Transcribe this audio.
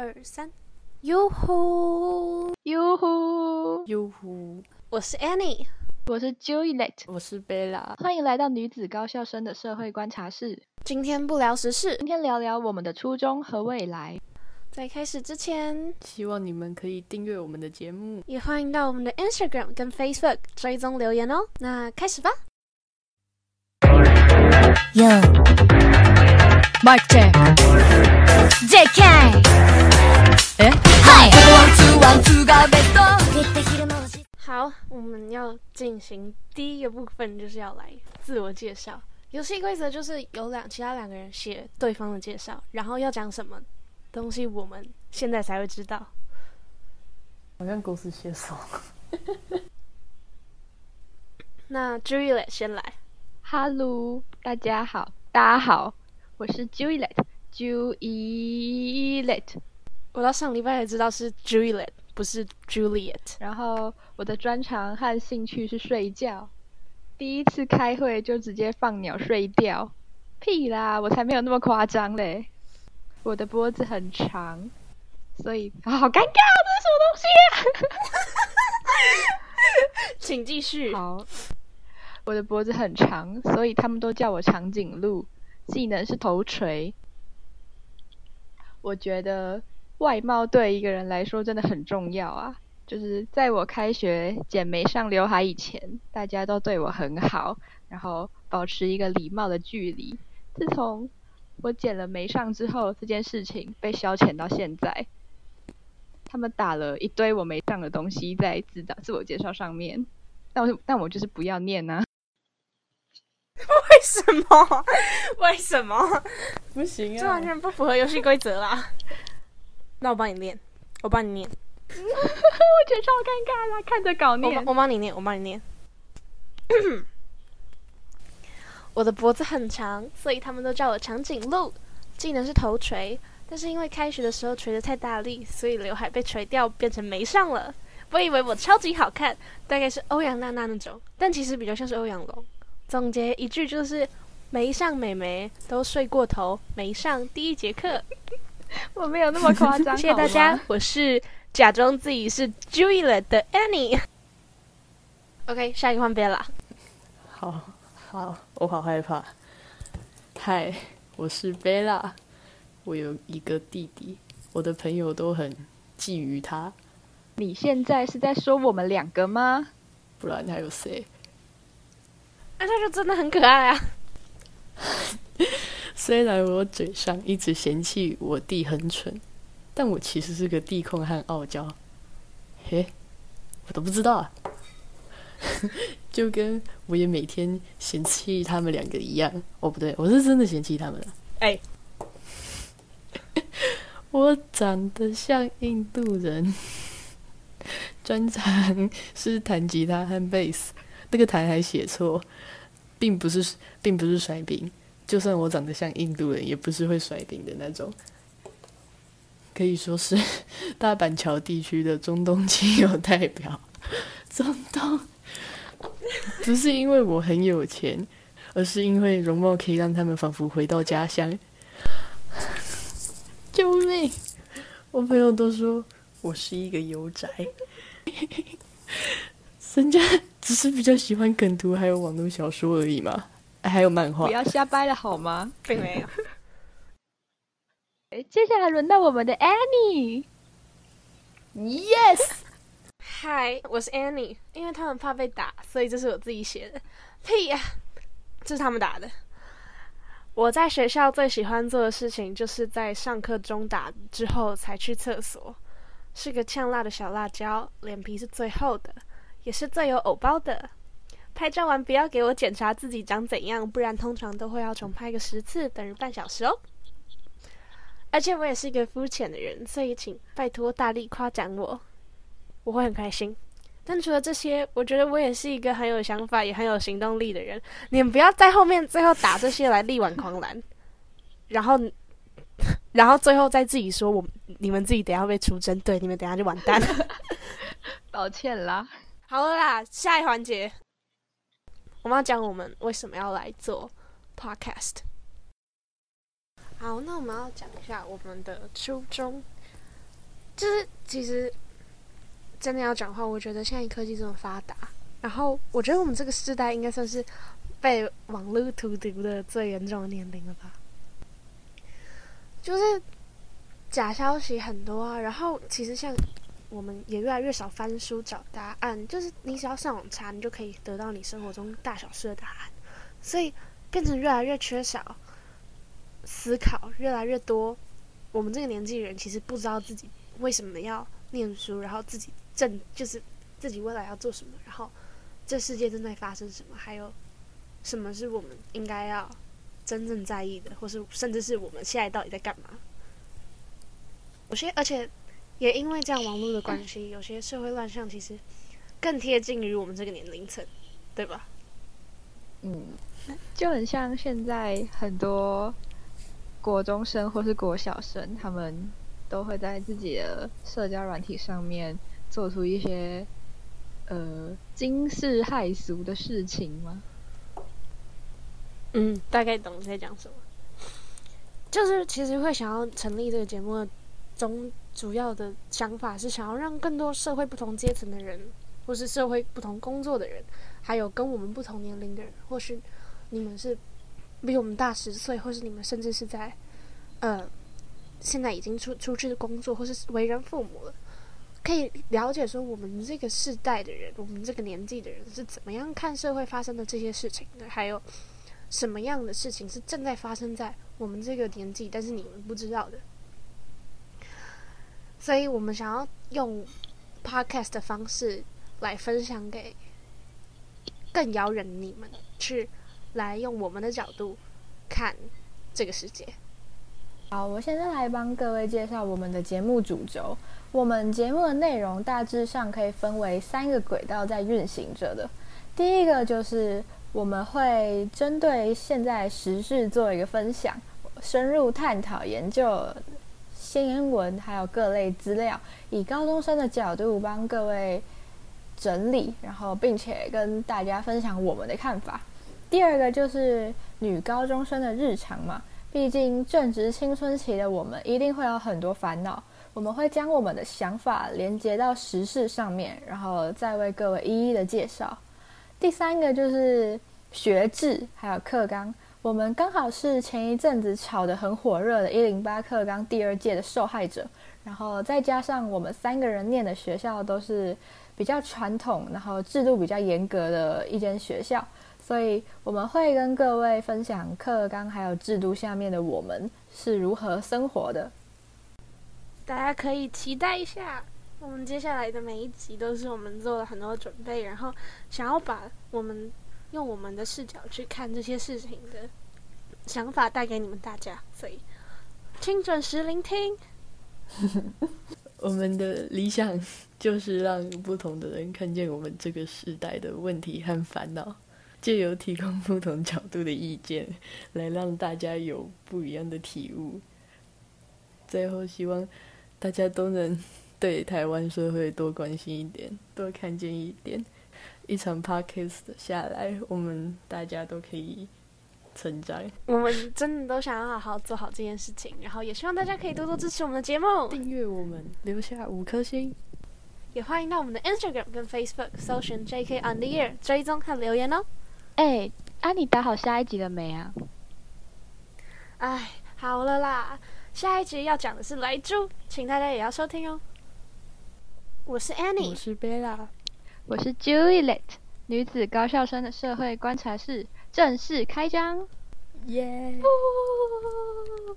二三，哟呼哟呼！哟呼！我是 Annie，我是 Juliet，我是 Bella，。欢迎来到女子高校生的社会观察室。今天不聊时事，今天聊聊我们的初衷和未来。在开始之前，希望你们可以订阅我们的节目，也欢迎到我们的 Instagram 跟 Facebook 追踪留言哦。那开始吧。Yo. Check. JK. えはい。ワンツーワンツーがベッド。好，我们要进行第一个部分，就是要来自我介绍。游戏规则就是有两其他两个人写对方的介绍，然后要讲什么东西，我们现在才会知道。好像狗屎写手。那 Juliet 先来。 Hello，大家好，大家好，我是 Juliet，Juliet。我到上礼拜才知道是 Juliet，不是 Juliet。然后我的专长和兴趣是睡觉。第一次开会就直接放鸟睡觉，屁啦，我才没有那么夸张嘞。我的脖子很长，所以、啊、好尴尬，这是什么东西啊？请继续。好，我的脖子很长，所以他们都叫我长颈鹿。技能是头锤。我觉得外貌对一个人来说真的很重要啊。就是在我开学剪眉上刘海以前，大家都对我很好，然后保持一个礼貌的距离。自从我剪了眉上之后，这件事情被消遣到现在。他们打了一堆我没上的东西在自导自我介绍上面，但我但我就是不要念啊。为什么？为什么？不行这完啊！全不符合游戏规则啦！那我帮你念，我帮你念，我觉得超尴尬啦，看着搞我念帮。我帮你念，我帮你念。我的脖子很长，所以他们都叫我长颈鹿。技能是头锤，但是因为开学的时候锤的太大力，所以刘海被锤掉，变成没上了。我以为我超级好看，大概是欧阳娜娜那种，但其实比较像是欧阳龙。总结一句就是：没上美眉都睡过头，没上第一节课。我没有那么夸张。谢谢大家吗，我是假装自己是 Juliet 的 Annie。OK，下一个换 Bella。好好，我好害怕。嗨，我是贝拉，我有一个弟弟，我的朋友都很觊觎他，你现在是在说我们两个吗？不然还有谁？那他就真的很可爱啊。虽然我嘴上一直嫌弃我弟很蠢，但我其实是个弟控和傲娇。嘿，我都不知道啊。就跟我也每天嫌弃他们两个一样。哦，不对，我是真的嫌弃他们了。哎，我长得像印度人，专长是弹吉他和贝斯，那个台还写错，并不是并不是甩饼。就算我长得像印度人，也不是会甩饼的那种。可以说是 大板桥地区的中东亲友代表。中东不是因为我很有钱，而是因为容貌可以让他们仿佛回到家乡。救命！我朋友都说我是一个油宅，人家只是比较喜欢梗图还有网络小说而已嘛，还有漫画不。要瞎掰了好吗？并没有。诶接下来轮到我们的 Annie。Yes，嗨，我是 Annie。因为他们怕被打，所以这是我自己写的。屁呀、这是他们打的。我在学校最喜欢做的事情，就是在上课中打之后才去厕所。是个呛辣的小辣椒，脸皮是最厚的，也是最有偶包的。拍照完不要给我检查自己长怎样，不然通常都会要重拍个十次，等于半小时哦。而且我也是一个肤浅的人，所以请拜托大力夸奖我，我会很开心。但除了这些，我觉得我也是一个很有想法也很有行动力的人。你们不要在后面最后打这些来力挽狂澜，然后，然后最后再自己说我你们自己等下被出征，对，你们等下就完蛋了。抱歉啦。好了啦，下一环节，我们要讲我们为什么要来做 podcast。好，那我们要讲一下我们的初衷。就是其实真的要讲话，我觉得现在科技这么发达，然后我觉得我们这个时代应该算是被网络荼毒的最严重的年龄了吧。就是假消息很多啊，然后其实像我们也越来越少翻书找答案，就是你只要上网查，你就可以得到你生活中大小事的答案，所以变成越来越缺少思考，越来越多。我们这个年纪人其实不知道自己为什么要念书，然后自己正就是自己未来要做什么，然后这世界正在发生什么，还有什么是我们应该要真正在意的，或是甚至是我们现在到底在干嘛？有些，而且也因为这样网络的关系，有些社会乱象其实更贴近于我们这个年龄层，对吧？嗯，就很像现在很多国中生或是国小生，他们都会在自己的社交软体上面做出一些呃惊世骇俗的事情吗？嗯，大概懂你在讲什么。就是其实会想要成立这个节目的中主要的想法是想要让更多社会不同阶层的人，或是社会不同工作的人，还有跟我们不同年龄的人，或是你们是比我们大十岁，或是你们甚至是在呃现在已经出出去工作，或是为人父母了，可以了解说我们这个世代的人，我们这个年纪的人是怎么样看社会发生的这些事情的，还有什么样的事情是正在发生在我们这个年纪，但是你们不知道的。所以我们想要用 podcast 的方式来分享给更遥远的你们，去来用我们的角度看这个世界。好，我现在来帮各位介绍我们的节目主轴。我们节目的内容大致上可以分为三个轨道在运行着的。第一个就是我们会针对现在时事做一个分享，深入探讨研究新闻还有各类资料，以高中生的角度帮各位整理，然后并且跟大家分享我们的看法。第二个就是女高中生的日常嘛，毕竟正值青春期的我们，一定会有很多烦恼。我们会将我们的想法连接到时事上面，然后再为各位一一的介绍。第三个就是学制还有课纲，我们刚好是前一阵子炒得很火热的“一零八课纲”第二届的受害者，然后再加上我们三个人念的学校都是比较传统，然后制度比较严格的一间学校，所以我们会跟各位分享课纲还有制度下面的我们是如何生活的。大家可以期待一下，我们接下来的每一集都是我们做了很多准备，然后想要把我们用我们的视角去看这些事情的想法带给你们大家，所以请准时聆听。我们的理想就是让不同的人看见我们这个时代的问题和烦恼，借由提供不同角度的意见，来让大家有不一样的体悟。最后，希望大家都能对台湾社会多关心一点，多看见一点。一场 podcast 下来，我们大家都可以成长。我们真的都想要好好做好这件事情，然后也希望大家可以多多支持我们的节目，订阅我们，留下五颗星，也欢迎到我们的 Instagram 跟 Facebook 搜寻 JK on the Air 追踪和留言哦。哎，啊，你打好下一集了没啊？哎，好了啦，下一集要讲的是来猪，请大家也要收听哦。我是我 Annie，我是贝拉。我是 Juliet，女子高校生的社会观察室正式开张。耶！呜